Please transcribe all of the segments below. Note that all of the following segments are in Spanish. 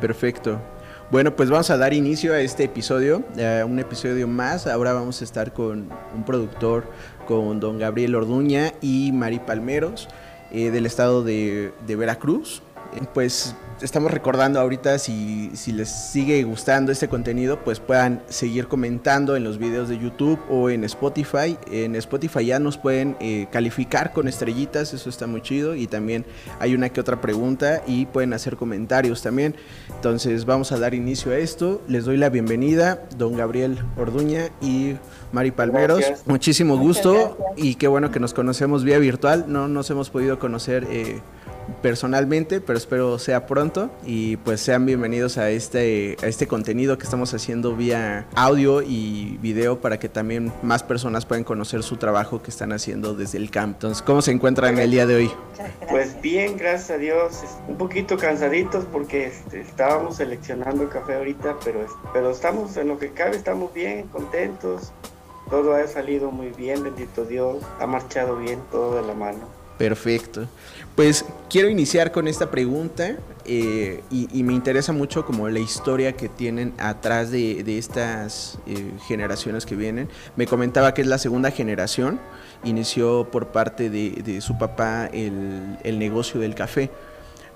Perfecto. Bueno, pues vamos a dar inicio a este episodio, a un episodio más. Ahora vamos a estar con un productor, con don Gabriel Orduña y Mari Palmeros, eh, del estado de, Veracruz. Eh, Pues estamos recordando ahorita si, si les sigue gustando este contenido, pues puedan seguir comentando en los videos de YouTube o en Spotify. En Spotify ya nos pueden eh, calificar con estrellitas, eso está muy chido. Y también hay una que otra pregunta y pueden hacer comentarios también. Entonces vamos a dar inicio a esto. Les doy la bienvenida, don Gabriel Orduña y Mari Palmeros. Gracias. Muchísimo gusto y qué bueno que nos conocemos vía virtual. No nos hemos podido conocer. eh, personalmente, pero espero sea pronto y pues sean bienvenidos a este, a este contenido que estamos haciendo vía audio y video para que también más personas puedan conocer su trabajo que están haciendo desde el camp. Entonces, ¿cómo se encuentran el día de hoy? Pues bien, gracias a Dios. Un poquito cansaditos porque este, estábamos seleccionando café ahorita, pero, pero estamos en lo que cabe, estamos bien, contentos. Todo ha salido muy bien, bendito Dios. Ha marchado bien, todo de la mano. Perfecto. Pues quiero iniciar con esta pregunta eh, y, y me interesa mucho como la historia que tienen atrás de, de estas eh, generaciones que vienen. Me comentaba que es la segunda generación, inició por parte de, de su papá el, el negocio del café.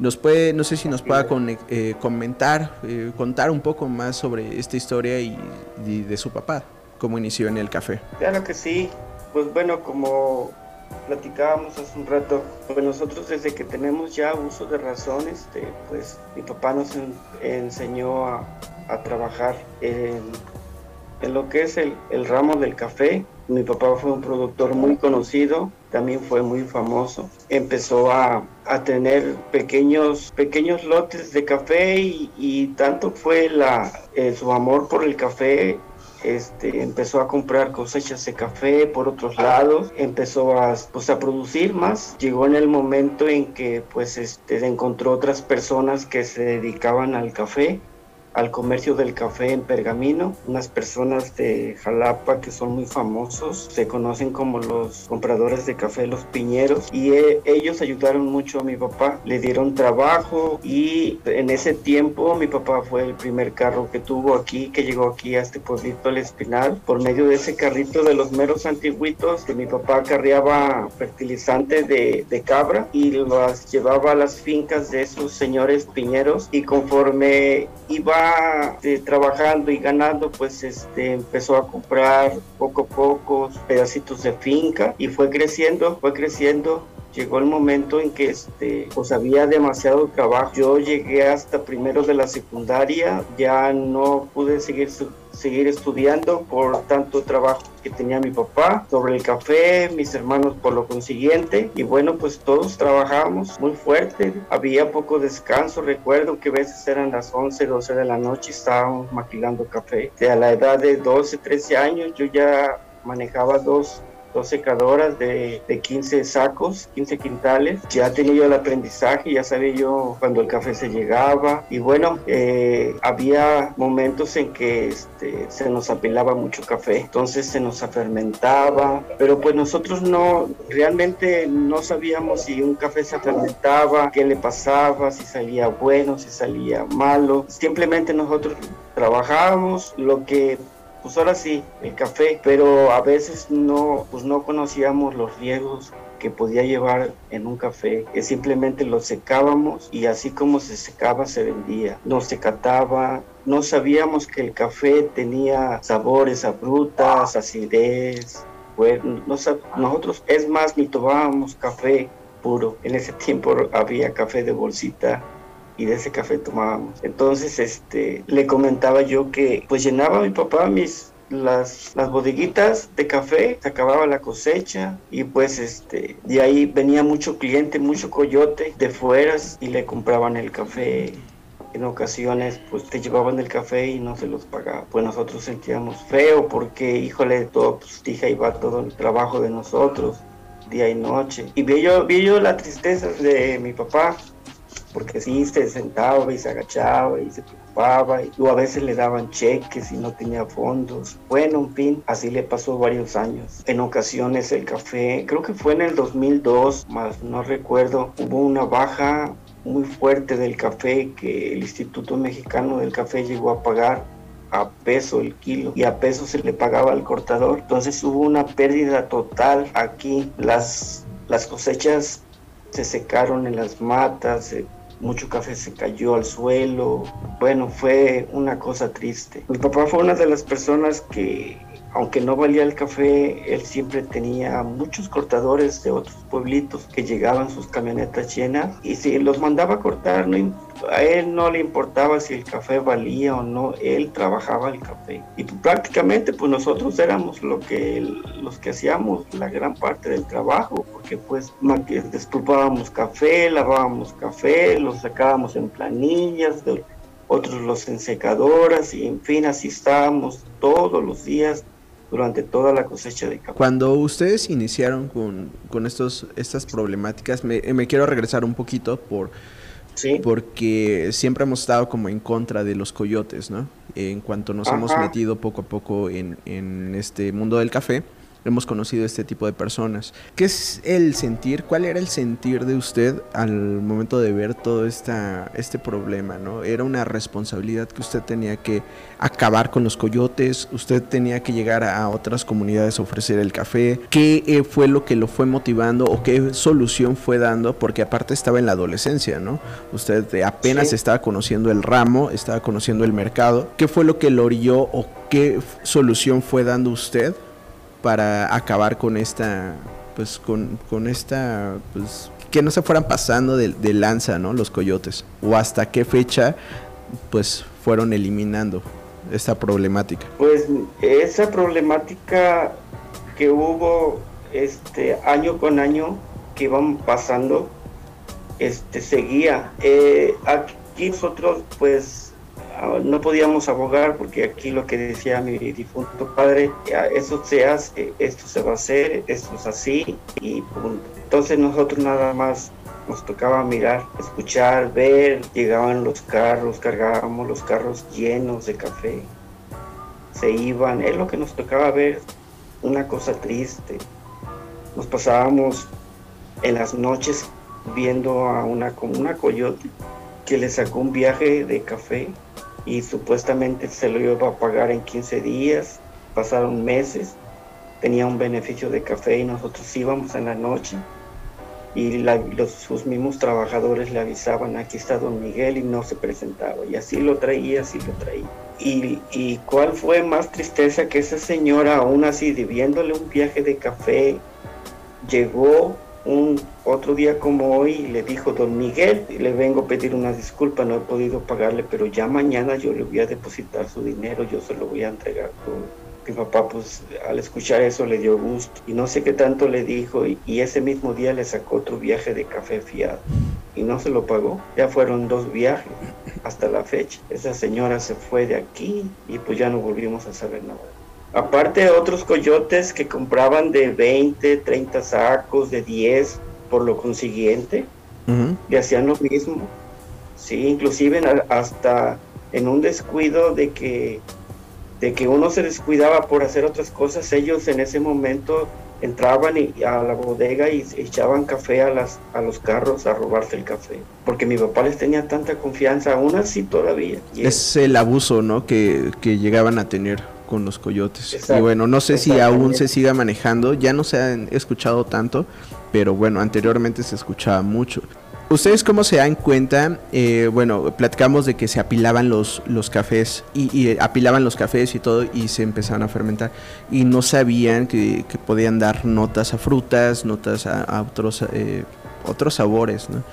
Nos puede, no sé si nos pueda con- eh, comentar, contar un poco más sobre esta historia y, y de su papá, cómo inició en el café. Claro que sí. Pues bueno, como platicábamos hace un rato, pues nosotros desde que tenemos ya uso de razón, este, pues mi papá nos en- enseñó a, trabajar en, lo que es el, ramo del café. Mi papá fue un productor muy conocido, también fue muy famoso. Empezó a, tener pequeños, pequeños lotes de café y, tanto fue eh, su amor por el café este, empezó a comprar cosechas de café por otros lados, empezó a, pues, a producir más. Llegó en el momento en que pues, este, encontró otras personas que se dedicaban al café, al comercio del café en Pergamino, unas personas de Jalapa que son muy famosos, se conocen como los compradores de café, los piñeros, y eh, ellos ayudaron mucho a mi papá, le dieron trabajo y en ese tiempo mi papá fue el primer carro que tuvo aquí, que llegó aquí a este pueblito El Espinal, por medio de ese carrito de los meros antiguitos, que mi papá carreaba fertilizante de, de cabra y las llevaba a las fincas de esos señores piñeros y conforme iba eh, trabajando y ganando, pues este, empezó a comprar poco a poco pedacitos de finca y fue creciendo, fue creciendo. Llegó el momento en que este, pues había demasiado trabajo. Yo llegué hasta primero de la secundaria, ya no pude seguir, seguir estudiando por tanto trabajo que tenía mi papá sobre el café, mis hermanos por lo consiguiente. Y bueno, pues todos trabajábamos muy fuerte. Había poco descanso. Recuerdo que a veces eran las 11, 12 de la noche y estábamos maquilando café. De a la edad de 12, 13 años yo ya manejaba dos dos secadoras de, de 15 sacos, 15 quintales. Ya tenía yo el aprendizaje, ya sabía yo cuando el café se llegaba. Y bueno, eh, había momentos en que este, se nos apelaba mucho café, entonces se nos fermentaba, pero pues nosotros no, realmente no sabíamos si un café se fermentaba, qué le pasaba, si salía bueno, si salía malo. Simplemente nosotros trabajábamos lo que pues ahora sí, el café, pero a veces no, pues no conocíamos los riesgos que podía llevar en un café, que simplemente lo secábamos y así como se secaba se vendía, no se cataba, no sabíamos que el café tenía sabores a frutas, acidez, sab- nosotros es más ni tomábamos café puro, en ese tiempo había café de bolsita y de ese café tomábamos. Entonces, este, le comentaba yo que pues llenaba mi papá mis las, las bodeguitas de café, se acababa la cosecha y pues este, de ahí venía mucho cliente, mucho coyote de fueras y le compraban el café. En ocasiones pues te llevaban el café y no se los pagaba. Pues nosotros sentíamos feo porque, híjole, todo, pues dije, ahí va todo el trabajo de nosotros, día y noche. Y vi yo, vi yo la tristeza de mi papá porque sí se sentaba y se agachaba y se preocupaba y o a veces le daban cheques y no tenía fondos. Bueno, en fin, así le pasó varios años. En ocasiones el café, creo que fue en el 2002, más no recuerdo, hubo una baja muy fuerte del café que el Instituto Mexicano del Café llegó a pagar a peso el kilo y a peso se le pagaba al cortador. Entonces hubo una pérdida total aquí. Las, las cosechas se secaron en las matas, mucho café se cayó al suelo. Bueno, fue una cosa triste. Mi papá fue una de las personas que aunque no valía el café, él siempre tenía muchos cortadores de otros pueblitos que llegaban sus camionetas llenas y si los mandaba a cortar, no, a él no le importaba si el café valía o no, él trabajaba el café. Y prácticamente pues nosotros éramos lo que, los que hacíamos la gran parte del trabajo, porque pues destupábamos café, lavábamos café, lo sacábamos en planillas, otros los en secadoras y en fin así estábamos todos los días durante toda la cosecha de café. Cuando ustedes iniciaron con, con estos, estas problemáticas, me, me, quiero regresar un poquito por... ¿Sí? Porque siempre hemos estado como en contra de los coyotes, ¿no? En cuanto nos hemos metido poco a poco en, en este mundo del café, hemos conocido este tipo de personas. ¿Qué es el sentir? ¿Cuál era el sentir de usted al momento de ver todo esta, este problema? ¿no? Era una responsabilidad que usted tenía que acabar con los coyotes, usted tenía que llegar a otras comunidades a ofrecer el café. ¿Qué eh, fue lo que lo fue motivando o qué solución fue dando? Porque aparte estaba en la adolescencia, ¿no? Usted apenas estaba conociendo el ramo, estaba conociendo el mercado. ¿Qué fue lo que lo orilló o qué solución fue dando usted para acabar con esta, pues con, con esta, pues que no se fueran pasando de, lanza, ¿no? Los coyotes. O hasta qué fecha, pues fueron eliminando esta problemática. Pues esa problemática que hubo este año con año que iban pasando, este seguía. Eh, aquí nosotros pues no podíamos abogar porque aquí lo que decía mi difunto padre, eso se hace, esto se va a hacer, esto es así y punto. Entonces nosotros nada más nos tocaba mirar, escuchar, ver, llegaban los carros, cargábamos los carros llenos de café, se iban, es lo que nos tocaba ver, una cosa triste. Nos pasábamos en las noches viendo a una, una coyote que le sacó un viaje de café y supuestamente se lo iba a pagar en 15 días, pasaron meses, tenía un beneficio de café y nosotros íbamos en la noche y los, sus mismos trabajadores le avisaban, aquí está don Miguel y no se presentaba y así lo traía, así lo traía. Y, y cuál fue más tristeza que esa señora aún así debiéndole un viaje de café, llegó un otro día como hoy le dijo don Miguel, le vengo a pedir una disculpa, no he podido pagarle, pero ya mañana yo le voy a depositar su dinero, yo se lo voy a entregar Mi papá pues al escuchar eso le dio gusto y no sé qué tanto le dijo y, y ese mismo día le sacó otro viaje de café fiado y no se lo pagó. Ya fueron dos viajes hasta la fecha. Esa señora se fue de aquí y pues ya no volvimos a saber nada. Aparte otros coyotes que compraban de 20, 30 sacos, de 10, por lo consiguiente, y hacían lo mismo. Sí, inclusive hasta en un descuido de que, de que uno se descuidaba por hacer otras cosas, ellos en ese momento entraban y, a la bodega y echaban café a, las, a los carros a robarse el café. Porque mi papá les tenía tanta confianza, aún así todavía. es el abuso, ¿no? Que, que llegaban a tener con los coyotes. y bueno, no sé si aún se siga manejando, ya no se han escuchado tanto, pero bueno, anteriormente se escuchaba mucho. ¿Ustedes cómo se dan cuenta? Eh, bueno, platicamos de que se apilaban los, los cafés y, apilaban los cafés y todo y se empezaban a fermentar y no sabían que, podían dar notas a frutas, notas a, otros, eh, otros sabores, ¿no?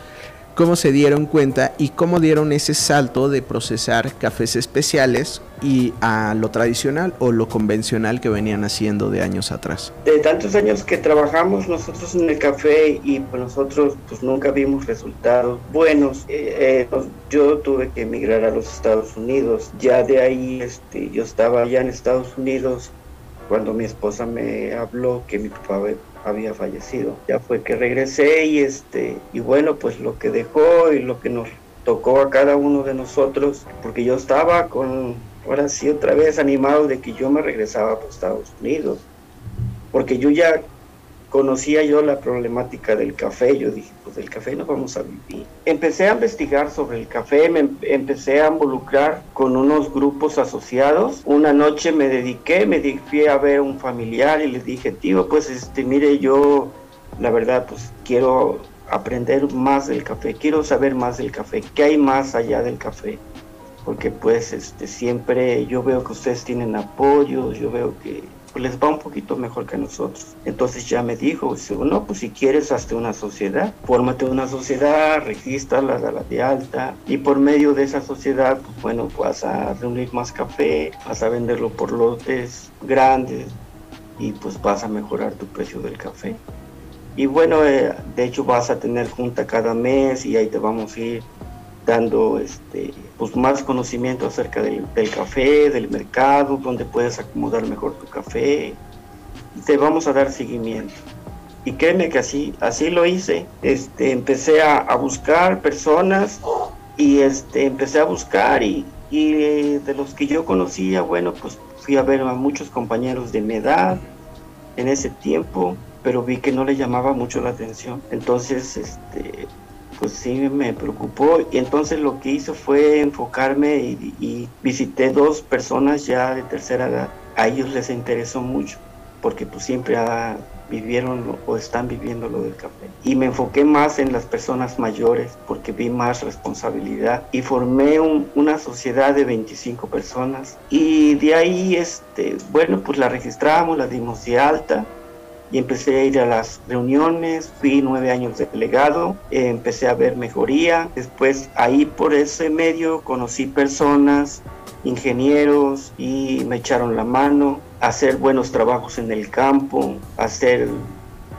Cómo se dieron cuenta y cómo dieron ese salto de procesar cafés especiales y a lo tradicional o lo convencional que venían haciendo de años atrás. De tantos años que trabajamos nosotros en el café y pues nosotros pues nunca vimos resultados buenos. Eh, eh, yo tuve que emigrar a los Estados Unidos. Ya de ahí este, yo estaba allá en Estados Unidos cuando mi esposa me habló que mi papá había fallecido. Ya fue que regresé y este y bueno, pues lo que dejó y lo que nos tocó a cada uno de nosotros, porque yo estaba con ahora sí otra vez animado de que yo me regresaba a Estados Unidos, porque yo ya conocía yo la problemática del café, yo dije, pues del café no vamos a vivir. Empecé a investigar sobre el café, me em-, empecé a involucrar con unos grupos asociados. Una noche me dediqué, me fui a ver a un familiar y le dije, tío, pues este, mire, yo la verdad, pues quiero aprender más del café, quiero saber más del café, qué hay más allá del café porque pues este siempre yo veo que ustedes tienen apoyos, yo veo que pues les va un poquito mejor que nosotros. Entonces ya me dijo, no, pues si quieres hazte una sociedad, fórmate una sociedad, regístrala, dala de alta y por medio de esa sociedad, pues bueno, vas a reunir más café, vas a venderlo por lotes grandes y pues vas a mejorar tu precio del café. Y bueno, eh, de hecho vas a tener junta cada mes y ahí te vamos a ir dando este, pues más conocimiento acerca del, café, del mercado, donde puedes acomodar mejor tu café. Y te vamos a dar seguimiento. Y créeme que así, así lo hice. Este, empecé a, buscar personas y este, empecé a buscar y, y de los que yo conocía, bueno, pues fui a ver a muchos compañeros de mi edad en ese tiempo, pero vi que no le llamaba mucho la atención. Entonces, este, pues sí me preocupó y entonces lo que hizo fue enfocarme y, visité dos personas ya de tercera edad. A ellos les interesó mucho porque pues siempre vivieron o están viviendo lo del café. Y me enfoqué más en las personas mayores porque vi más responsabilidad y formé una sociedad de 25 personas y de ahí, este, bueno, pues la registramos, la dimos de alta y empecé a ir a las reuniones, fui nueve años de delegado, eh, empecé a ver mejoría, después ahí por ese medio conocí personas, ingenieros y me echaron la mano, hacer buenos trabajos en el campo, hacer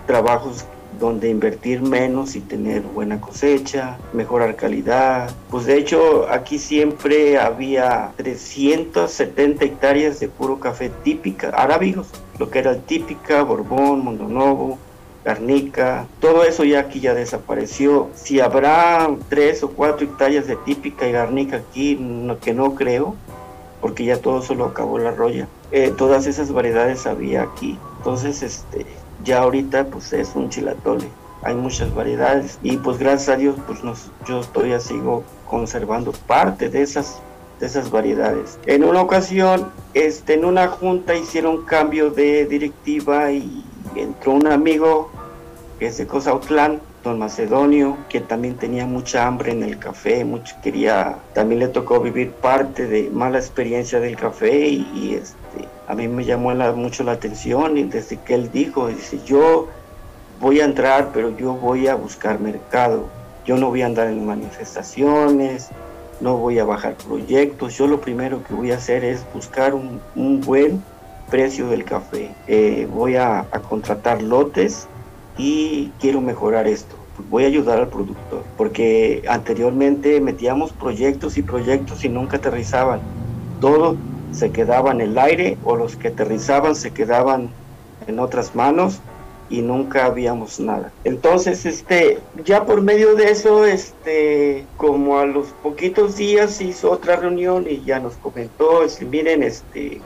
trabajos donde invertir menos y tener buena cosecha, mejorar calidad. Pues de hecho aquí siempre había 370 hectáreas de puro café típica, arábigos, lo que era típica, Borbón, Mondonovo, Garnica, todo eso ya aquí ya desapareció. Si habrá tres o cuatro hectáreas de típica y Garnica aquí, que no creo, porque ya todo se lo acabó la roya. Eh, todas esas variedades había aquí. Entonces, este, ya ahorita pues es un chilatole. Hay muchas variedades y pues gracias a Dios pues nos, yo todavía sigo conservando parte de esas esas variedades. En una ocasión, este, en una junta hicieron cambio de directiva y entró un amigo que es de Cosautlán, don Macedonio, que también tenía mucha hambre en el café, mucho quería, también le tocó vivir parte de mala experiencia del café y, este, a mí me llamó mucho la atención y desde que él dijo, dice, yo voy a entrar, pero yo voy a buscar mercado, yo no voy a andar en manifestaciones, no voy a bajar proyectos, yo lo primero que voy a hacer es buscar un, buen precio del café, eh, voy a, contratar lotes y quiero mejorar esto. Voy a ayudar al productor, porque anteriormente metíamos proyectos y proyectos y nunca aterrizaban. Todo se quedaba en el aire o los que aterrizaban se quedaban en otras manos y nunca habíamos nada. Entonces, este, ya por medio de eso, este, como a los poquitos días hizo otra reunión y ya nos comentó, miren, este,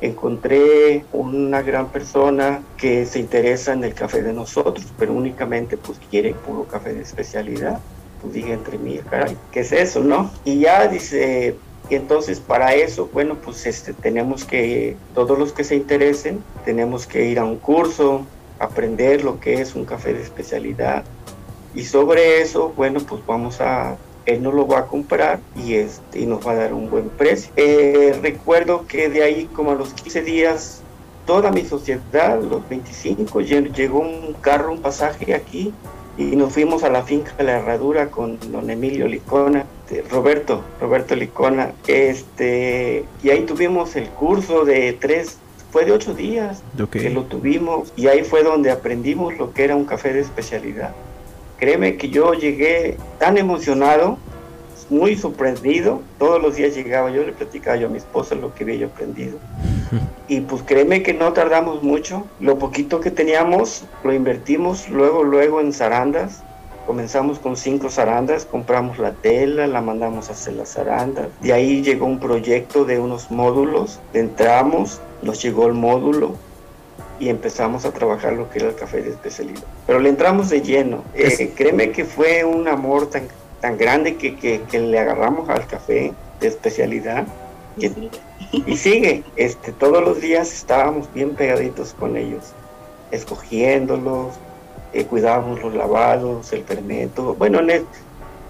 encontré una gran persona que se interesa en el café de nosotros, pero únicamente pues quiere puro café de especialidad. Pues dije entre mí, caray, ¿qué es eso, no? Y ya dice, y entonces para eso, bueno, pues este, tenemos que, todos los que se interesen, tenemos que ir a un curso, aprender lo que es un café de especialidad. Y sobre eso, bueno, pues vamos a, él nos lo va a comprar y, este, y nos va a dar un buen precio. Eh, recuerdo que de ahí como a los 15 días, toda mi sociedad, los 25, llegó un carro, un pasaje aquí y nos fuimos a la finca de la Herradura con don Emilio Licona, Roberto, Roberto Licona, este, y ahí tuvimos el curso de tres, fue de ocho días que lo tuvimos y ahí fue donde aprendimos lo que era un café de especialidad. Créeme que yo llegué tan emocionado, muy sorprendido, todos los días llegaba, yo le platicaba yo a mi esposa lo que había yo aprendido Y pues créeme que no tardamos mucho. Lo poquito que teníamos lo invertimos luego, luego en zarandas. Comenzamos con cinco zarandas, compramos la tela, la mandamos a hacer las zarandas. De ahí llegó un proyecto de unos módulos. Entramos, nos llegó el módulo, y empezamos a trabajar lo que era el café de especialidad. Pero le entramos de lleno. Eh, créeme que fue un amor tan, tan grande que, que, le agarramos al café de especialidad. Y, sigue. Este, todos los días estábamos bien pegaditos con ellos, escogiéndolos, eh, cuidábamos los lavados, el fermento. Bueno,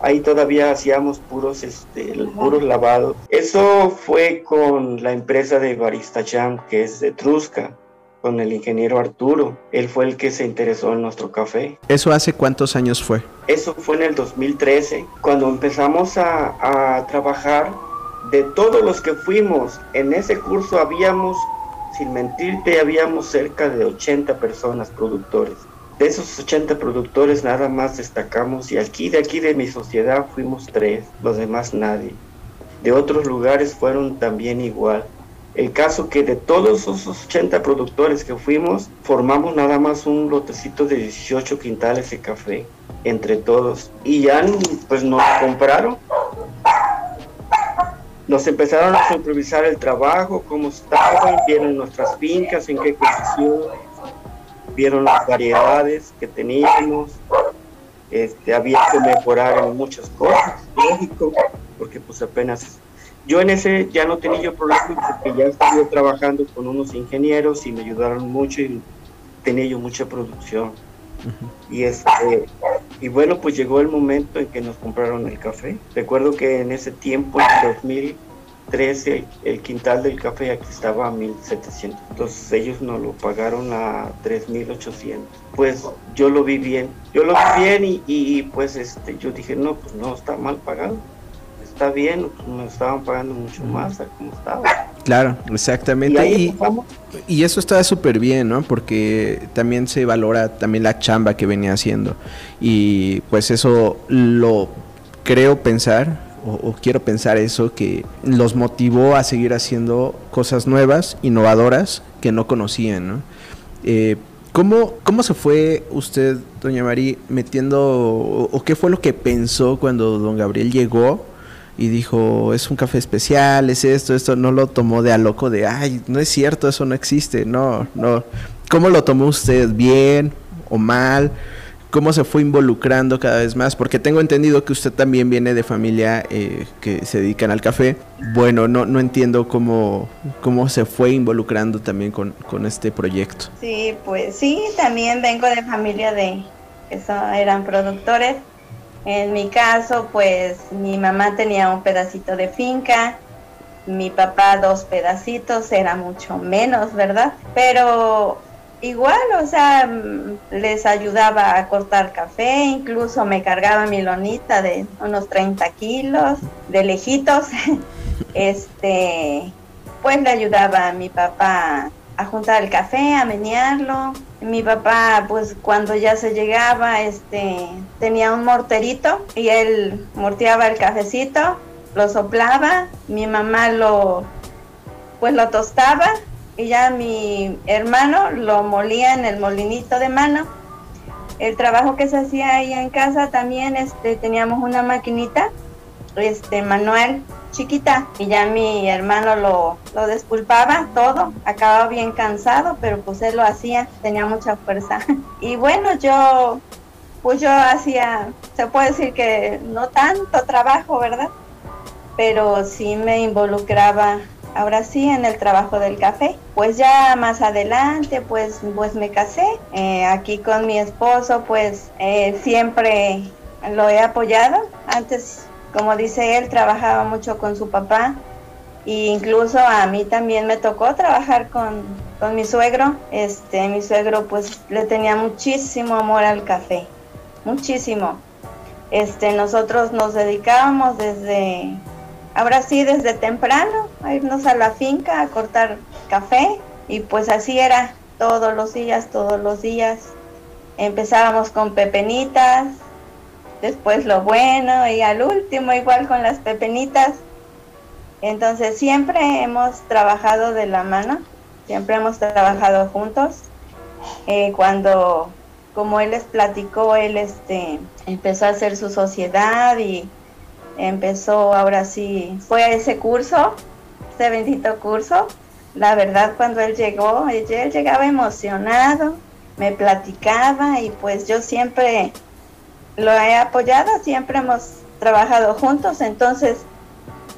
ahí todavía hacíamos puros, este, puros lavados. Eso fue con la empresa de Barista Jam, que es de Trusca con el ingeniero Arturo. Él fue el que se interesó en nuestro café. ¿Eso hace cuántos años fue? Eso fue en el 2013, cuando empezamos a, a trabajar. De todos los que fuimos en ese curso habíamos, sin mentirte, habíamos cerca de 80 personas productores. De esos 80 productores nada más destacamos y aquí de aquí de mi sociedad fuimos tres, los demás nadie. De otros lugares fueron también igual. El caso que de todos esos 80 productores que fuimos, formamos nada más un lotecito de 18 quintales de café entre todos. Y ya pues nos compraron. Nos empezaron a supervisar el trabajo, cómo estaban, vieron nuestras fincas, en qué condición, vieron las variedades que teníamos. Este, había que mejorar en muchas cosas, lógico, porque pues apenas yo en ese ya no tenía yo problema porque ya estuve trabajando con unos ingenieros y me ayudaron mucho y tenía yo mucha producción. Y este y bueno, pues llegó el momento en que nos compraron el café. Recuerdo que en ese tiempo, en 2013, el, quintal del café aquí estaba a 1700. Entonces ellos nos lo pagaron a 3800. Pues yo lo vi bien. Yo lo vi bien y, y pues este yo dije, "No, pues no está mal pagado." está bien, pues me estaban pagando mucho más a como estaba. Claro, exactamente. Y, y, eso está súper bien, ¿no? Porque también se valora también la chamba que venía haciendo. Y pues eso lo creo pensar, o, quiero pensar eso, que los motivó a seguir haciendo cosas nuevas, innovadoras, que no conocían, ¿no? Eh, ¿Cómo, ¿Cómo se fue usted, doña María, metiendo, o, qué fue lo que pensó cuando don Gabriel llegó y dijo, es un café especial, es esto, esto, no lo tomó de a loco de, ay, no es cierto, eso no existe, no, no. ¿Cómo lo tomó usted? ¿Bien o mal? ¿Cómo se fue involucrando cada vez más? Porque tengo entendido que usted también viene de familia eh, que se dedican al café. Bueno, no, no entiendo cómo, cómo se fue involucrando también con, con este proyecto. Sí, pues sí, también vengo de familia de que eran productores en mi caso, pues mi mamá tenía un pedacito de finca, mi papá dos pedacitos, era mucho menos, ¿verdad? Pero igual, o sea, mm, les ayudaba a cortar café, incluso me cargaba mi lonita de unos 30 kilos, de lejitos. este, pues le ayudaba a mi papá a juntar el café, a menearlo. Mi papá, pues cuando ya se llegaba, este, tenía un morterito y él morteaba el cafecito, lo soplaba, mi mamá lo, pues lo tostaba y ya mi hermano lo molía en el molinito de mano. El trabajo que se hacía ahí en casa también, este, teníamos una maquinita, este, manual chiquita y ya mi hermano lo, lo despulpaba todo, acababa bien cansado, pero pues él lo hacía, tenía mucha fuerza. Y bueno, yo pues yo hacía, se puede decir que no tanto trabajo, ¿verdad? Pero sí me involucraba ahora sí en el trabajo del café. Pues ya más adelante, pues, pues me casé. Eh, aquí con mi esposo, pues eh, siempre lo he apoyado. Antes como dice él, trabajaba mucho con su papá e incluso a mí también me tocó trabajar con, mi suegro. Este, mi suegro pues le tenía muchísimo amor al café, muchísimo. Este, nosotros nos dedicábamos desde, ahora sí, desde temprano a irnos a la finca a cortar café y pues así era todos los días, todos los días. Empezábamos con pepenitas, después lo bueno y al último igual con las pepenitas. Entonces siempre hemos trabajado de la mano, siempre hemos trabajado juntos. Eh, cuando, como él les platicó, él este, empezó a hacer su sociedad y empezó ahora sí, fue a ese curso, ese bendito curso. La verdad, cuando él llegó, él llegaba emocionado, me platicaba y pues yo siempre lo he apoyado, siempre hemos trabajado juntos, entonces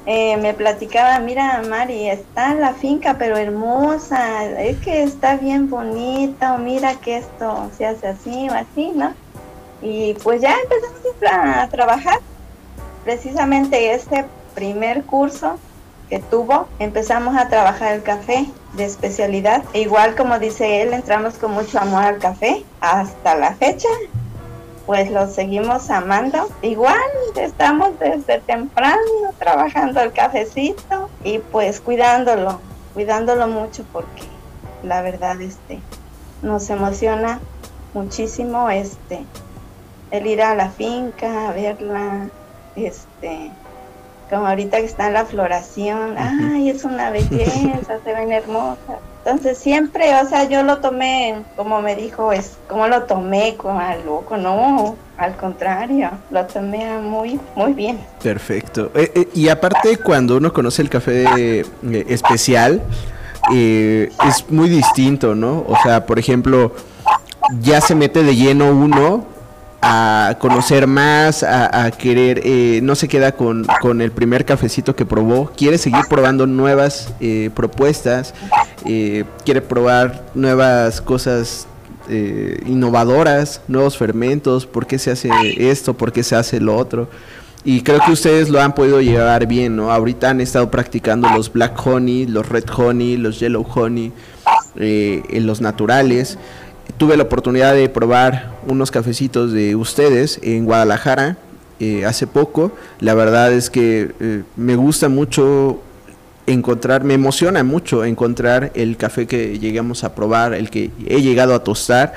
eh, me platicaba, mira Mari, está la finca pero hermosa, es que está bien bonita, mira que esto se hace así o así, ¿no? Y pues ya empezamos a trabajar. Precisamente este primer curso que tuvo, empezamos a trabajar el café de especialidad. E igual como dice él, entramos con mucho amor al café hasta la fecha pues lo seguimos amando. Igual estamos desde temprano trabajando el cafecito y pues cuidándolo, cuidándolo mucho porque la verdad este nos emociona muchísimo este el ir a la finca, a verla, este como ahorita que está en la floración, ay, es una belleza, se ven hermosas. Entonces siempre, o sea, yo lo tomé, como me dijo, es como lo tomé como al loco, no, al contrario, lo tomé muy, muy bien. Perfecto. Eh, eh, y aparte, cuando uno conoce el café eh, especial, es muy distinto, ¿no? O sea, por ejemplo, ya se mete de lleno uno a conocer más, a, querer, eh, no se queda con, el primer cafecito que probó, quiere seguir probando nuevas eh, propuestas, eh, quiere probar nuevas cosas innovadoras, nuevos fermentos, por qué se hace esto, por qué se hace lo otro. Y creo que ustedes lo han podido llevar bien, ¿no? Ahorita han estado practicando los black honey, los red honey, los yellow honey, los naturales tuve la oportunidad de probar unos cafecitos de ustedes en Guadalajara eh, hace poco. La verdad es que eh, me gusta mucho encontrar, me emociona mucho encontrar el café que llegamos a probar, el que he llegado a tostar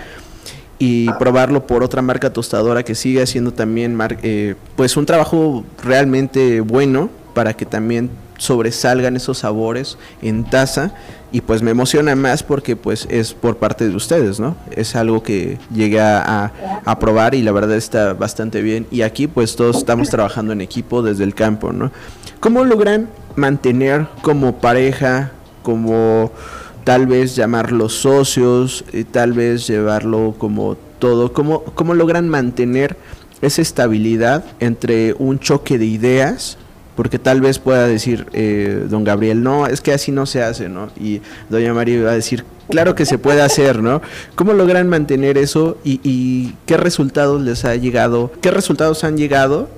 y probarlo por otra marca tostadora que sigue haciendo también eh, pues un trabajo realmente bueno para que también sobresalgan esos sabores en taza y pues me emociona más porque pues es por parte de ustedes, ¿no? Es algo que llegué a, a, probar y la verdad está bastante bien y aquí pues todos estamos trabajando en equipo desde el campo, ¿no? ¿Cómo logran mantener como pareja, como tal vez llamarlos socios, y tal vez llevarlo como todo, cómo, cómo logran mantener esa estabilidad entre un choque de ideas porque tal vez pueda decir eh, don Gabriel, no, es que así no se hace, ¿no? Y doña María va a decir, claro que se puede hacer, ¿no? ¿Cómo logran mantener eso y, qué resultados les ha llegado, qué resultados han llegado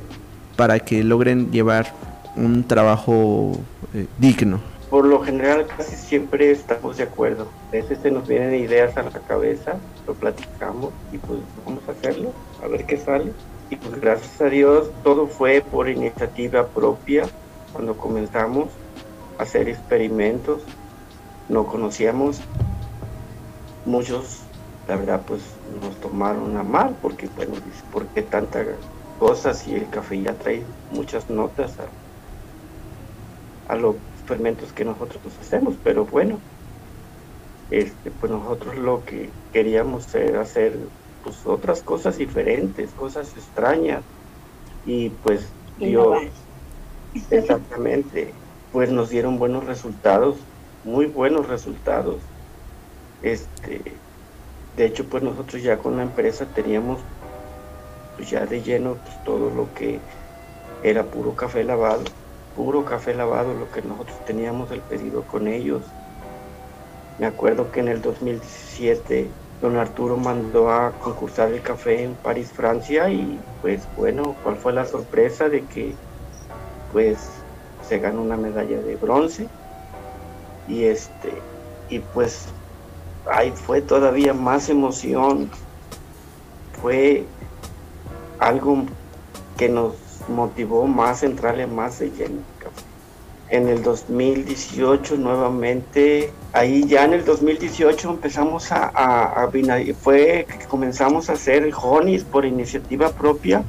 para que logren llevar un trabajo eh, digno? Por lo general casi siempre estamos de acuerdo. A veces se nos vienen ideas a la cabeza, lo platicamos y pues vamos a hacerlo, a ver qué sale y pues gracias a Dios todo fue por iniciativa propia cuando comenzamos a hacer experimentos. No conocíamos muchos, la verdad pues nos tomaron a mal porque bueno, ¿por qué tantas cosas y el café ya trae muchas notas a, a los experimentos que nosotros hacemos? Pero bueno, este, pues nosotros lo que queríamos era hacer pues otras cosas diferentes, cosas extrañas. Y pues Dios, exactamente, pues nos dieron buenos resultados, muy buenos resultados. Este, de hecho, pues nosotros ya con la empresa teníamos pues ya de lleno pues, todo lo que era puro café lavado, puro café lavado, lo que nosotros teníamos el pedido con ellos. Me acuerdo que en el 2017 don Arturo mandó a concursar el café en París, Francia y pues bueno, ¿cuál fue la sorpresa de que pues se ganó una medalla de bronce? Y este, y pues ahí fue todavía más emoción, fue algo que nos motivó más a entrarle más de lleno en el 2018 nuevamente, ahí ya en el 2018 empezamos a, a, fue que comenzamos a hacer honis por iniciativa propia.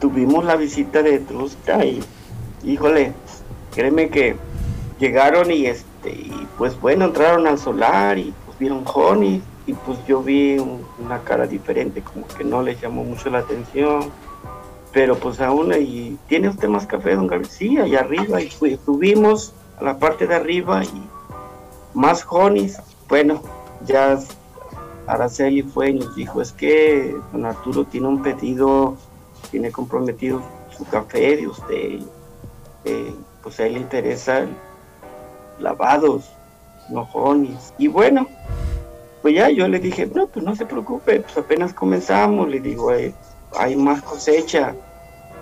Tuvimos la visita de Trusta y, híjole, créeme que llegaron y este y pues bueno entraron al solar y pues vieron honey y pues yo vi una cara diferente como que no les llamó mucho la atención pero pues aún y tiene usted más café don García allá arriba y pues, subimos a la parte de arriba y más honeys bueno ya Araceli fue y nos dijo es que don Arturo tiene un pedido tiene comprometido su café de usted eh, pues a él le interesa lavados, nojones. Y bueno, pues ya yo le dije, no, pues no se preocupe, pues apenas comenzamos, le digo, eh, hay más cosecha,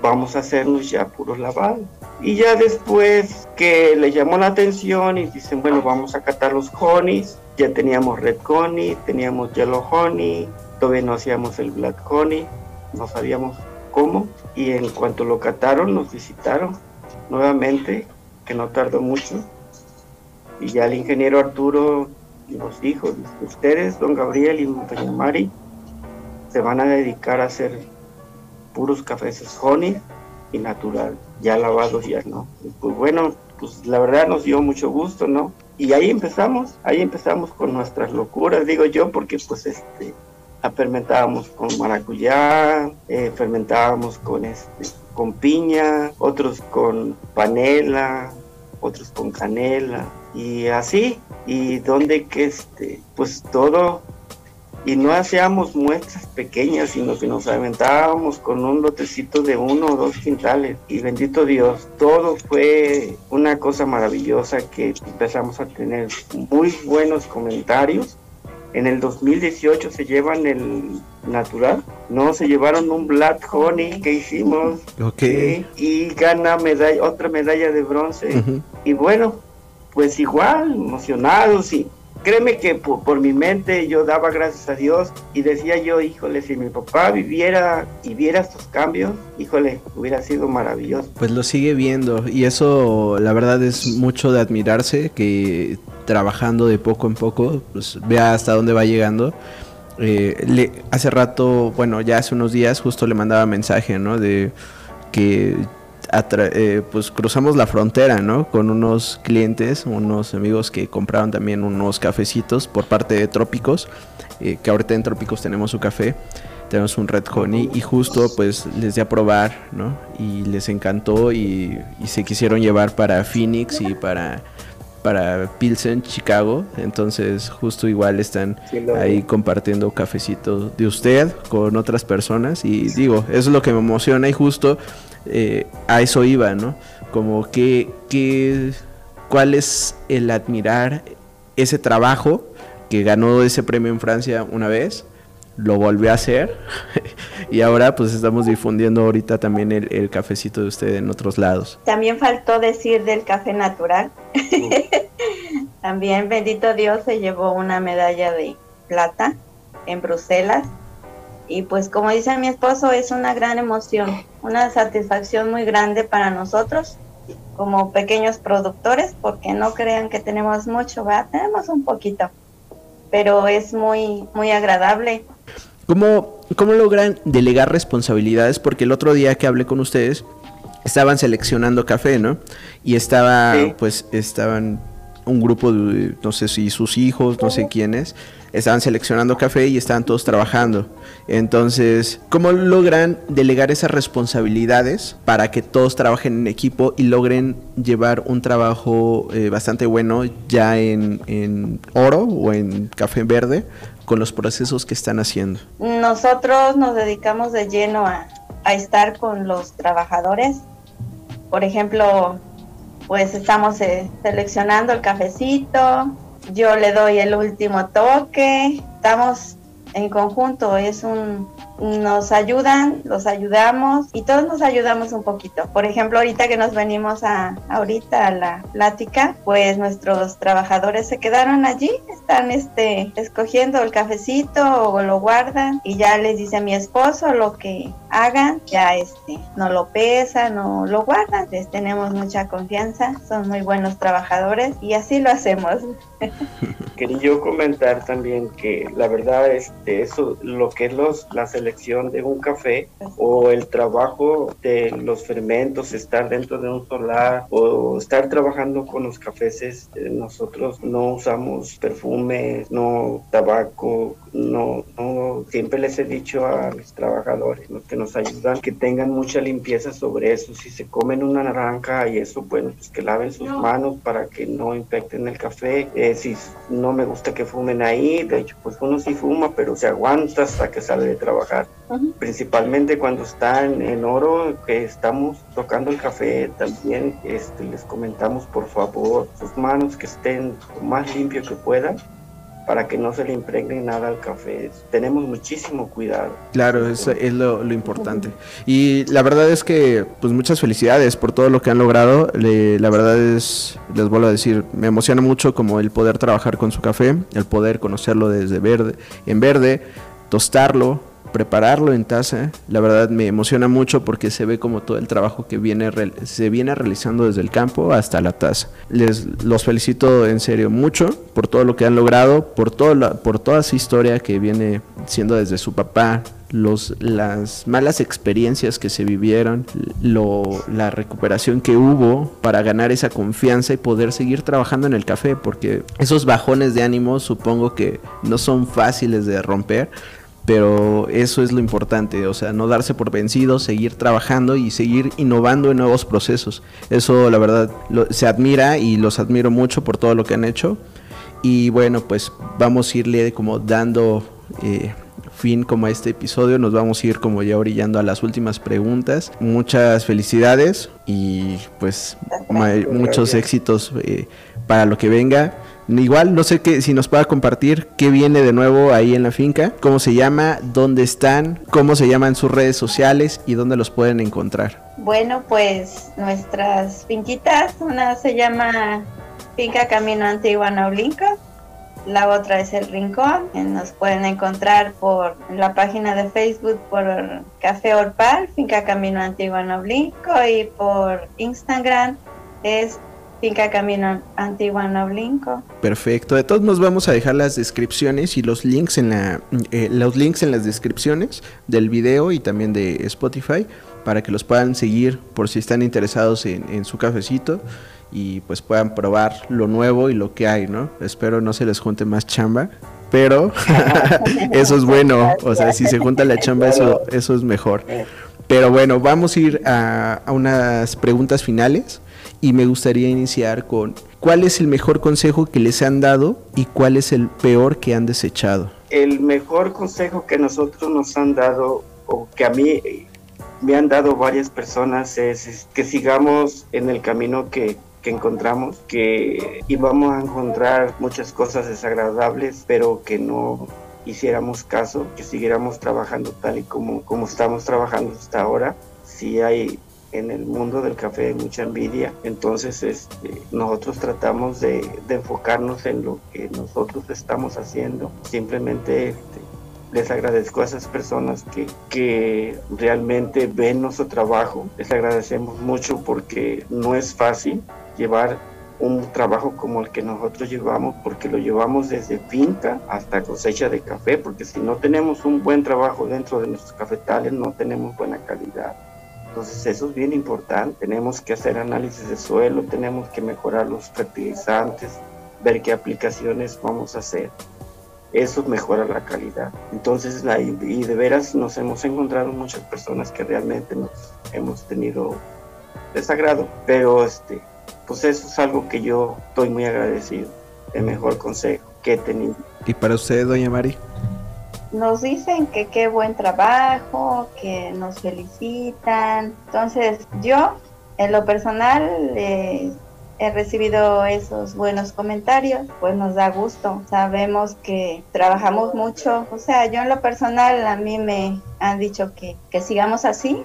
vamos a hacernos ya puros lavados. Y ya después que le llamó la atención y dicen, bueno, vamos a catar los honeys, ya teníamos red honey, teníamos yellow honey, todavía no hacíamos el black honey, no sabíamos cómo, y en cuanto lo cataron nos visitaron nuevamente, que no tardó mucho, y ya el ingeniero Arturo nos dijo, ustedes, don Gabriel y doña Mari, se van a dedicar a hacer puros cafés honey y natural, ya lavados ya no. pues bueno, pues la verdad nos dio mucho gusto, ¿no? Y ahí empezamos, ahí empezamos con nuestras locuras, digo yo, porque pues este, fermentábamos con maracuyá, eh, fermentábamos con este, con piña, otros con panela, otros con canela, y así, y donde que este, pues todo, y no hacíamos muestras pequeñas, sino que nos aventábamos con un lotecito de uno o dos quintales, y bendito Dios, todo fue una cosa maravillosa que empezamos a tener muy buenos comentarios. En el 2018 se llevan el natural, no se llevaron un black honey que hicimos okay. y, gana medalla, otra medalla de bronce. Y bueno, pues igual, emocionados y créeme que por, mi mente yo daba gracias a Dios y decía yo, híjole, si mi papá viviera y viera estos cambios, híjole, hubiera sido maravilloso. Pues lo sigue viendo y eso la verdad es mucho de admirarse que trabajando de poco en poco, pues vea hasta dónde va llegando. Eh, hace rato, bueno, ya hace unos días justo le mandaba mensaje, ¿no? De que eh, pues cruzamos la frontera, ¿no? Con unos clientes, unos amigos que compraron también unos cafecitos por parte de Trópicos, eh, que ahorita en Trópicos tenemos su café, tenemos un Red Honey y justo pues les di a probar, ¿no? Y les encantó y, se quisieron llevar para Phoenix y para para Pilsen, Chicago. Entonces, justo igual están ahí compartiendo cafecitos de usted con otras personas. Y digo, eso es lo que me emociona. Y justo eh, a eso iba, ¿no? Como que, que, cuál es el admirar ese trabajo que ganó ese premio en Francia una vez, lo volvió a hacer y ahora pues estamos difundiendo ahorita también el, cafecito de usted en otros lados. También faltó decir del café natural. también bendito Dios se llevó una medalla de plata en Bruselas y pues como dice mi esposo, es una gran emoción, una satisfacción muy grande para nosotros como pequeños productores, porque no crean que tenemos mucho, ¿verdad? Tenemos un poquito, pero es muy, muy agradable. ¿Cómo, ¿Cómo logran delegar responsabilidades? Porque el otro día que hablé con ustedes, estaban seleccionando café, ¿no? Y estaba, pues, estaban un grupo de, no sé si sus hijos, no sé quiénes, estaban seleccionando café y estaban todos trabajando. Entonces, ¿cómo logran delegar esas responsabilidades para que todos trabajen en equipo y logren llevar un trabajo eh, bastante bueno ya en, oro o en café verde con los procesos que están haciendo? Nosotros nos dedicamos de lleno a, a estar con los trabajadores. Por ejemplo, pues estamos eh, seleccionando el cafecito, yo le doy el último toque, estamos en conjunto, es un, nos ayudan, los ayudamos y todos nos ayudamos un poquito. Por ejemplo, ahorita que nos venimos a ahorita a la plática, pues nuestros trabajadores se quedaron allí, están este escogiendo el cafecito o lo guardan y ya les dice a mi esposo lo que hagan, ya este no lo pesan o lo guardan. Les tenemos mucha confianza, son muy buenos trabajadores y así lo hacemos. Quería yo comentar también que la verdad es este, eso, lo que es los, la selección de un café o el trabajo de los fermentos, estar dentro de un solar o estar trabajando con los cafés, este, nosotros no usamos perfumes, no tabaco, no, no, siempre les he dicho a mis trabajadores, los que nos ayudan, que tengan mucha limpieza sobre eso. Si se comen una naranja y eso, bueno, pues que laven sus manos para que no infecten el café. Eh, si no me gusta que fumen ahí, de hecho, pues uno sí fuma, pero se aguanta hasta que sale de trabajar. Principalmente cuando están en oro, que estamos tocando el café, también este, les comentamos por favor sus manos que estén lo más limpio que puedan para que no se le impregne nada al café. Tenemos muchísimo cuidado. Claro, eso es lo, importante. Y la verdad es que, pues muchas felicidades por todo lo que han logrado. la verdad es, les vuelvo a decir, me emociona mucho como el poder trabajar con su café, el poder conocerlo desde verde, en verde, tostarlo, prepararlo en taza, la verdad me emociona mucho porque se ve como todo el trabajo que viene se viene realizando desde el campo hasta la taza. Les los felicito en serio mucho por todo lo que han logrado, por toda por toda esa historia que viene siendo desde su papá, los, las malas experiencias que se vivieron, lo, la recuperación que hubo para ganar esa confianza y poder seguir trabajando en el café, porque esos bajones de ánimo supongo que no son fáciles de romper, pero eso es lo importante, o sea, no darse por vencido, seguir trabajando y seguir innovando en nuevos procesos. Eso la verdad se admira y los admiro mucho por todo lo que han hecho. Y bueno, pues vamos a irle como dando eh, fin como a este episodio, nos vamos a ir como ya orillando a las últimas preguntas. Muchas felicidades y pues muchos éxitos eh, para lo que venga. Igual, no sé qué, si nos pueda compartir qué viene de nuevo ahí en la finca, cómo se llama, dónde están, cómo se llaman sus redes sociales y dónde los pueden encontrar. Bueno, pues nuestras finquitas, una se llama Finca Camino Antigua Naulinco, la otra es El Rincón, nos pueden encontrar por la página de Facebook por Café Orpal, Finca Camino Antigua Naulinco y por Instagram es Finca Camino Antigua Noblinco. Perfecto. De todos nos vamos a dejar las descripciones y los links en la eh, los links en las descripciones del video y también de Spotify para que los puedan seguir por si están interesados en, su cafecito y pues puedan probar lo nuevo y lo que hay, ¿no? Espero no se les junte más chamba, pero eso es bueno, o sea, si se junta la chamba eso eso es mejor. Pero bueno, vamos a ir a unas preguntas finales y me gustaría iniciar con cuál es el mejor consejo que les han dado y cuál es el peor que han desechado. El mejor consejo que nosotros nos han dado o que a mí me han dado varias personas es, que sigamos en el camino que, que encontramos, que íbamos a encontrar muchas cosas desagradables, pero que no hiciéramos caso, que siguiéramos trabajando tal y como, como estamos trabajando hasta ahora. Si hay en el mundo del café hay mucha envidia, entonces este, nosotros tratamos de, enfocarnos en lo que nosotros estamos haciendo. Simplemente este, les agradezco a esas personas que, que realmente ven nuestro trabajo. Les agradecemos mucho porque no es fácil llevar un trabajo como el que nosotros llevamos, porque lo llevamos desde finca hasta cosecha de café, porque si no tenemos un buen trabajo dentro de nuestros cafetales, no tenemos buena calidad. Entonces eso es bien importante. Tenemos que hacer análisis de suelo, tenemos que mejorar los fertilizantes, ver qué aplicaciones vamos a hacer. Eso mejora la calidad. Entonces, y de veras nos hemos encontrado muchas personas que realmente nos hemos tenido desagrado, pero este, pues eso es algo que yo estoy muy agradecido, el mejor consejo que he tenido. ¿Y para usted, doña Mari? Nos dicen que qué buen trabajo, que nos felicitan. Entonces yo, en lo personal, he recibido esos buenos comentarios, pues nos da gusto. Sabemos que trabajamos mucho. O sea, yo en lo personal, a mí me han dicho que, que sigamos así.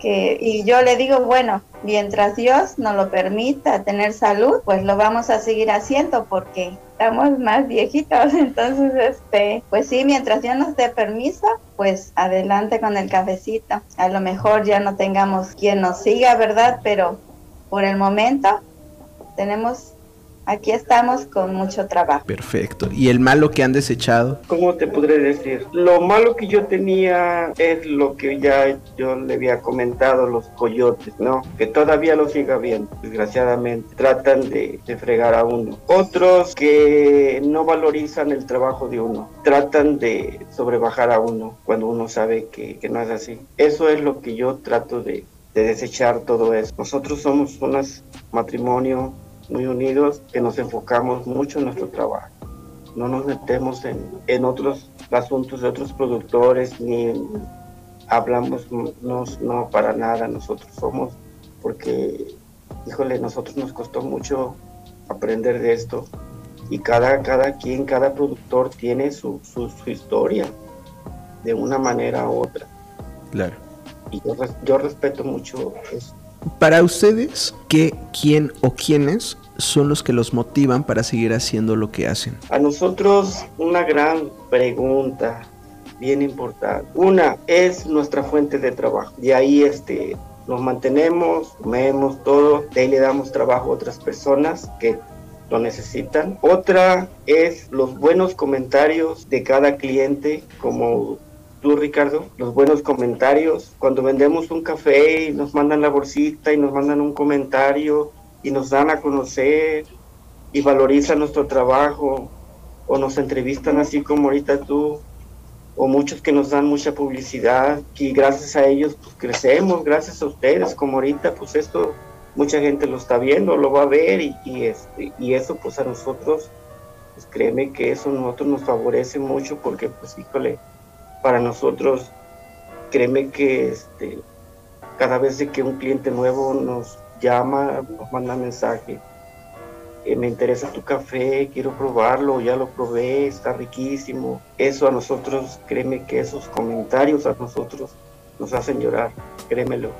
Que, y yo le digo, bueno, mientras Dios nos lo permita tener salud, pues lo vamos a seguir haciendo porque estamos más viejitos, entonces, este, pues sí, mientras Dios nos dé permiso, pues adelante con el cafecito. A lo mejor ya no tengamos quien nos siga, ¿verdad? Pero por el momento tenemos aquí estamos con mucho trabajo. Perfecto. ¿Y el malo que han desechado? ¿Cómo te podré decir? Lo malo que yo tenía es lo que ya yo le había comentado, los coyotes, ¿no? Que todavía lo siga viendo, desgraciadamente. Tratan de, de fregar a uno. Otros que no valorizan el trabajo de uno. Tratan de sobrebajar a uno cuando uno sabe que, que no es así. Eso es lo que yo trato de, de desechar todo eso. Nosotros somos un matrimonio muy unidos que nos enfocamos mucho en nuestro trabajo. No nos metemos en, en otros asuntos de otros productores ni hablamos no, no para nada. Nosotros somos porque, híjole, nosotros nos costó mucho aprender de esto y cada, cada quien, cada productor tiene su, su, su historia de una manera u otra. Claro. Y yo, yo respeto mucho eso. Para ustedes, ¿qué, quién o quiénes son los que los motivan para seguir haciendo lo que hacen? A nosotros una gran pregunta bien importante. Una es nuestra fuente de trabajo. De ahí este, nos mantenemos, comemos todo, de ahí le damos trabajo a otras personas que lo necesitan. Otra es los buenos comentarios de cada cliente, como tú Ricardo, los buenos comentarios. Cuando vendemos un café y nos mandan la bolsita y nos mandan un comentario y nos dan a conocer y valorizan nuestro trabajo o nos entrevistan así como ahorita tú o muchos que nos dan mucha publicidad y gracias a ellos pues crecemos, gracias a ustedes como ahorita pues esto mucha gente lo está viendo, lo va a ver y, y este, y eso pues a nosotros pues créeme que eso nosotros nos favorece mucho porque pues híjole para nosotros créeme que este cada vez que un cliente nuevo nos llama, nos manda mensaje. Eh, me interesa tu café, quiero probarlo, ya lo probé, está riquísimo. Eso a nosotros, créeme que esos comentarios a nosotros nos hacen llorar, créemelo.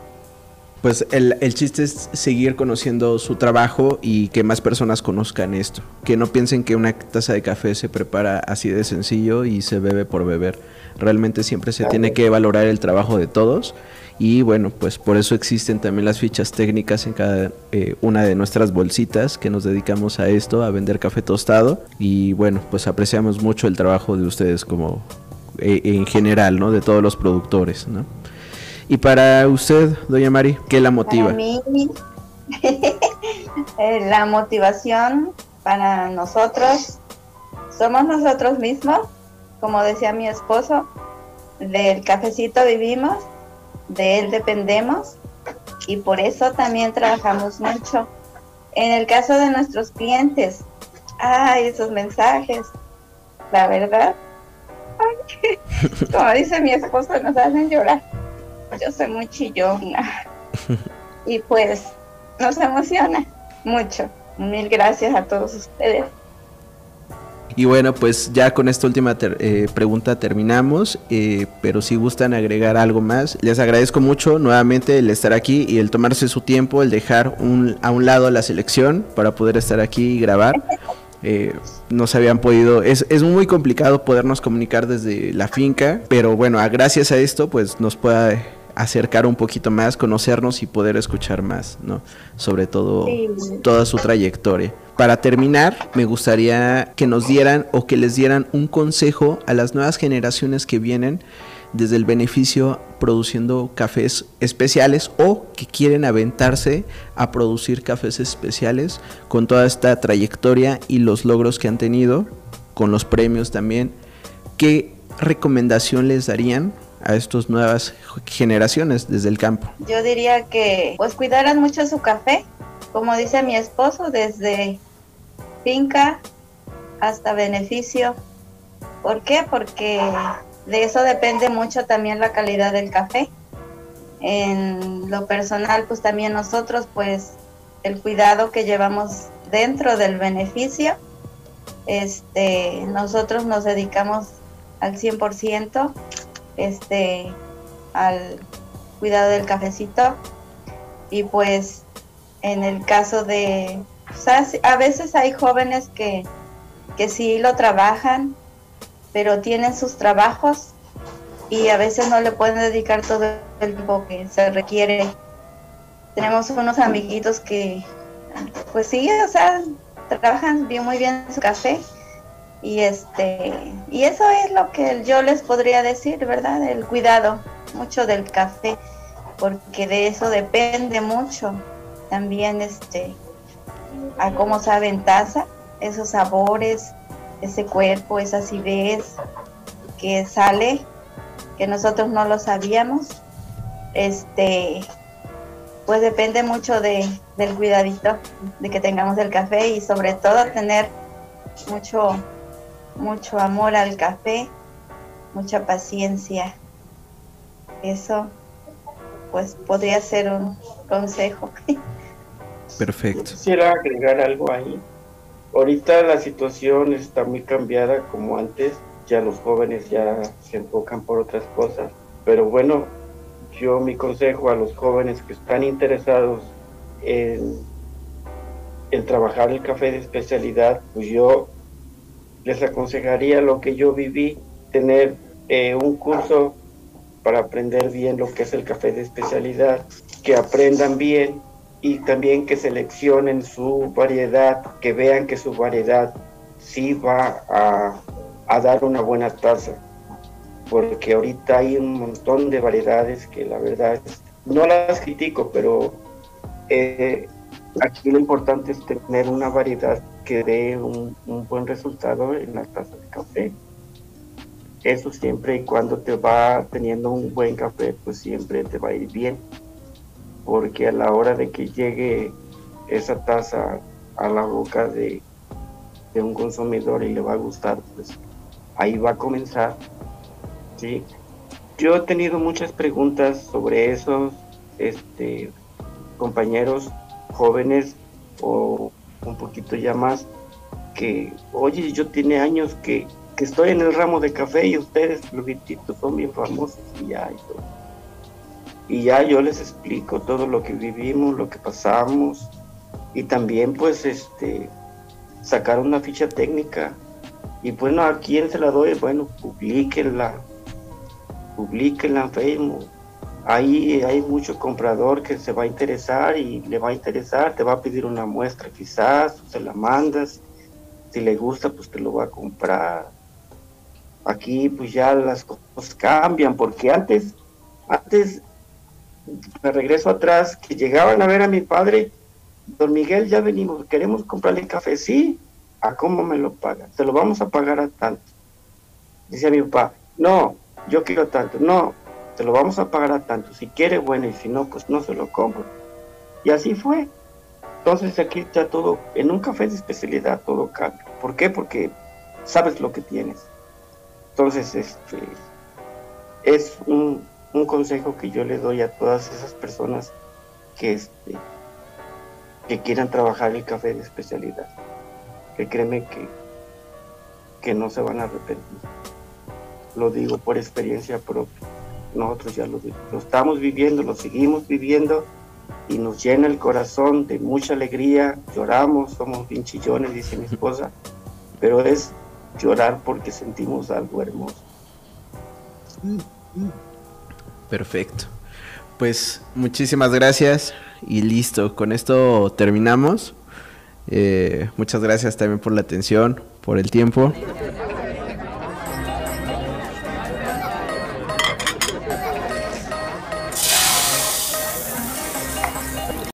Pues el, el, chiste es seguir conociendo su trabajo y que más personas conozcan esto. Que no piensen que una taza de café se prepara así de sencillo y se bebe por beber. Realmente siempre se tiene que valorar el trabajo de todos y bueno, pues por eso existen también las fichas técnicas en cada eh, una de nuestras bolsitas que nos dedicamos a esto, a vender café tostado. Y bueno, pues apreciamos mucho el trabajo de ustedes como eh, en general, ¿no? De todos los productores, ¿no? Y para usted, doña Mari, ¿qué la motiva? Para mí, eh, la motivación para nosotros somos nosotros mismos, como decía mi esposo, del cafecito vivimos de él dependemos y por eso también trabajamos mucho. En el caso de nuestros clientes, ay, esos mensajes, la verdad, ay, como dice mi esposo, nos hacen llorar. Yo soy muy chillona y pues nos emociona mucho. Mil gracias a todos ustedes. Y bueno, pues ya con esta última eh, pregunta terminamos, eh, pero si gustan agregar algo más, les agradezco mucho nuevamente el estar aquí y el tomarse su tiempo, el dejar a un lado la selección para poder estar aquí y grabar. Eh, no se habían podido, es, es, muy complicado podernos comunicar desde la finca, pero bueno, gracias a esto pues nos pueda acercar un poquito más, conocernos y poder escuchar más, ¿no? Sobre todo sí. toda su trayectoria. Para terminar, me gustaría que nos dieran o que les dieran un consejo a las nuevas generaciones que vienen desde el beneficio produciendo cafés especiales o que quieren aventarse a producir cafés especiales con toda esta trayectoria y los logros que han tenido, con los premios también. ¿Qué recomendación les darían a estas nuevas generaciones desde el campo? Yo diría que pues cuidaran mucho su café, como dice mi esposo, desde finca hasta beneficio. ¿Por qué? Porque de eso depende mucho también la calidad del café. En lo personal, pues también nosotros, pues el cuidado que llevamos dentro del beneficio, este, nosotros nos dedicamos al 100% este, al cuidado del cafecito. Y pues en el caso de, a veces hay jóvenes que, que sí lo trabajan, pero tienen sus trabajos y a veces no le pueden dedicar todo el tiempo que se requiere. Tenemos unos amiguitos que, pues sí, o sea, trabajan bien, muy bien su café y este y eso es lo que yo les podría decir, ¿verdad? El cuidado mucho del café, porque de eso depende mucho también este a cómo sabe en taza, esos sabores, ese cuerpo, esa acidez que sale, que nosotros no lo sabíamos. Este, pues depende mucho de, del cuidadito de que tengamos el café y sobre todo tener mucho, mucho amor al café, mucha paciencia. Eso, pues podría ser un consejo. Perfecto. Quisiera agregar algo ahí. Ahorita la situación está muy cambiada como antes, ya los jóvenes ya se enfocan por otras cosas, pero bueno, yo mi consejo a los jóvenes que están interesados en, en trabajar el café de especialidad, pues yo les aconsejaría lo que yo viví, tener eh, un curso para aprender bien lo que es el café de especialidad, que aprendan bien y también que seleccionen su variedad, que vean que su variedad sí va a, a dar una buena taza, porque ahorita hay un montón de variedades que la verdad no las critico, pero eh, aquí lo importante es tener una variedad que dé un, un buen resultado en la taza de café. Eso siempre y cuando te va teniendo un buen café, pues siempre te va a ir bien porque a la hora de que llegue esa taza a la boca de, un consumidor y le va a gustar, pues ahí va a comenzar. ¿sí? Yo he tenido muchas preguntas sobre esos este, compañeros jóvenes o un poquito ya más que, oye, yo tiene años que, que estoy en el ramo de café y ustedes, los son bien famosos y ya y todo y ya yo les explico todo lo que vivimos, lo que pasamos y también pues este sacar una ficha técnica y bueno, ¿a quién se la doy? Bueno, publiquenla, publiquenla en Facebook. Ahí hay mucho comprador que se va a interesar y le va a interesar, te va a pedir una muestra quizás, se la mandas, si le gusta pues te lo va a comprar. Aquí pues ya las cosas cambian porque antes, antes me regreso atrás, que llegaban a ver a mi padre, don Miguel, ya venimos, queremos comprarle café, sí, ¿a cómo me lo paga? Te lo vamos a pagar a tanto. Dice mi papá, no, yo quiero tanto, no, te lo vamos a pagar a tanto, si quiere, bueno, y si no, pues no se lo compro. Y así fue. Entonces aquí ya todo, en un café de especialidad todo cambia. ¿Por qué? Porque sabes lo que tienes. Entonces, este, es un, un consejo que yo le doy a todas esas personas que, este, que quieran trabajar el café de especialidad. Que créeme que, que no se van a arrepentir. Lo digo por experiencia propia. Nosotros ya lo, estamos viviendo, lo seguimos viviendo y nos llena el corazón de mucha alegría. Lloramos, somos pinchillones, dice mi esposa, pero es llorar porque sentimos algo hermoso. Perfecto. Pues muchísimas gracias y listo. Con esto terminamos. Eh, muchas gracias también por la atención, por el tiempo.